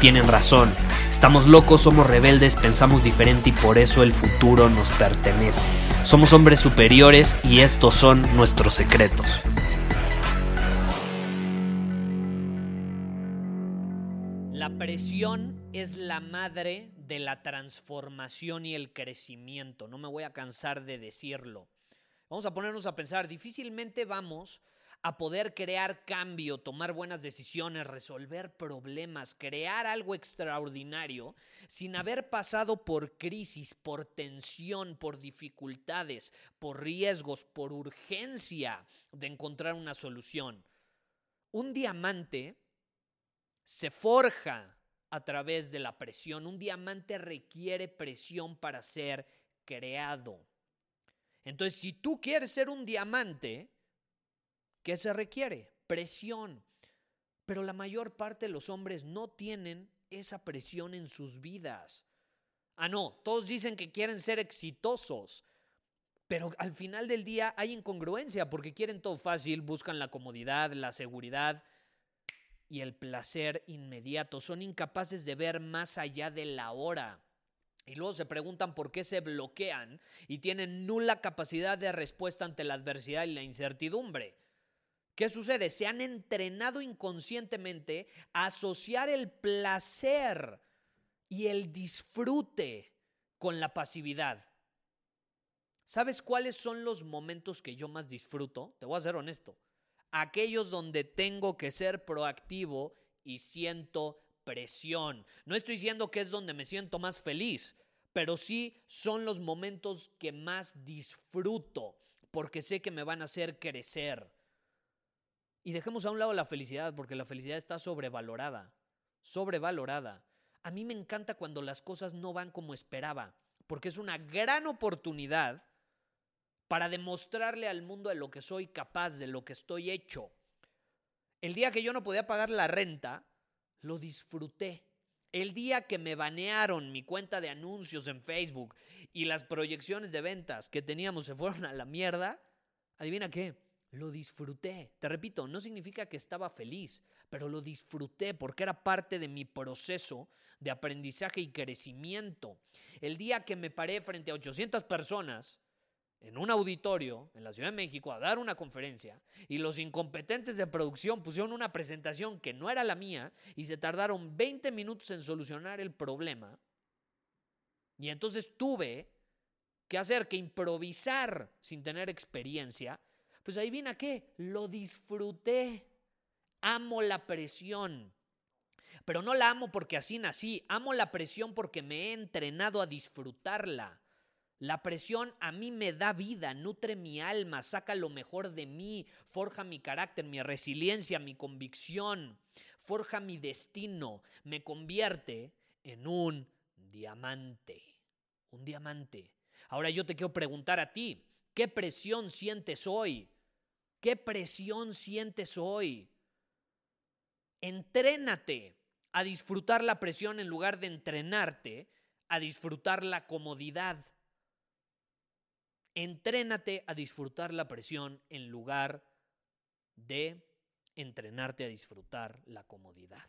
tienen razón. Estamos locos, somos rebeldes, pensamos diferente y por eso el futuro nos pertenece. Somos hombres superiores y estos son nuestros secretos. La presión es la madre de la transformación y el crecimiento. No me voy a cansar de decirlo. Vamos a ponernos a pensar, difícilmente vamos a poder crear cambio, tomar buenas decisiones, resolver problemas, crear algo extraordinario sin haber pasado por crisis, por tensión, por dificultades, por riesgos, por urgencia de encontrar una solución. Un diamante se forja a través de la presión. Un diamante requiere presión para ser creado. Entonces, si tú quieres ser un diamante, ¿qué se requiere? Presión. Pero la mayor parte de los hombres no tienen esa presión en sus vidas. Ah, no, todos dicen que quieren ser exitosos, pero al final del día hay incongruencia porque quieren todo fácil, buscan la comodidad, la seguridad, y el placer inmediato. Son incapaces de ver más allá de la hora. Y luego se preguntan por qué se bloquean y tienen nula capacidad de respuesta ante la adversidad y la incertidumbre. ¿Qué sucede? Se han entrenado inconscientemente a asociar el placer y el disfrute con la pasividad. ¿Sabes cuáles son los momentos que yo más disfruto? Te voy a ser honesto aquellos donde tengo que ser proactivo y siento presión. No estoy diciendo que es donde me siento más feliz, pero sí son los momentos que más disfruto, porque sé que me van a hacer crecer. Y dejemos a un lado la felicidad, porque la felicidad está sobrevalorada, sobrevalorada. A mí me encanta cuando las cosas no van como esperaba, porque es una gran oportunidad para demostrarle al mundo de lo que soy capaz, de lo que estoy hecho. El día que yo no podía pagar la renta, lo disfruté. El día que me banearon mi cuenta de anuncios en Facebook y las proyecciones de ventas que teníamos se fueron a la mierda, adivina qué, lo disfruté. Te repito, no significa que estaba feliz, pero lo disfruté porque era parte de mi proceso de aprendizaje y crecimiento. El día que me paré frente a 800 personas en un auditorio en la Ciudad de México a dar una conferencia y los incompetentes de producción pusieron una presentación que no era la mía y se tardaron 20 minutos en solucionar el problema. Y entonces tuve que hacer que improvisar sin tener experiencia. Pues ahí viene a qué? Lo disfruté. Amo la presión. Pero no la amo porque así nací. Amo la presión porque me he entrenado a disfrutarla. La presión a mí me da vida, nutre mi alma, saca lo mejor de mí, forja mi carácter, mi resiliencia, mi convicción, forja mi destino, me convierte en un diamante. Un diamante. Ahora yo te quiero preguntar a ti, ¿qué presión sientes hoy? ¿Qué presión sientes hoy? Entrénate a disfrutar la presión en lugar de entrenarte a disfrutar la comodidad. Entrénate a disfrutar la presión en lugar de entrenarte a disfrutar la comodidad.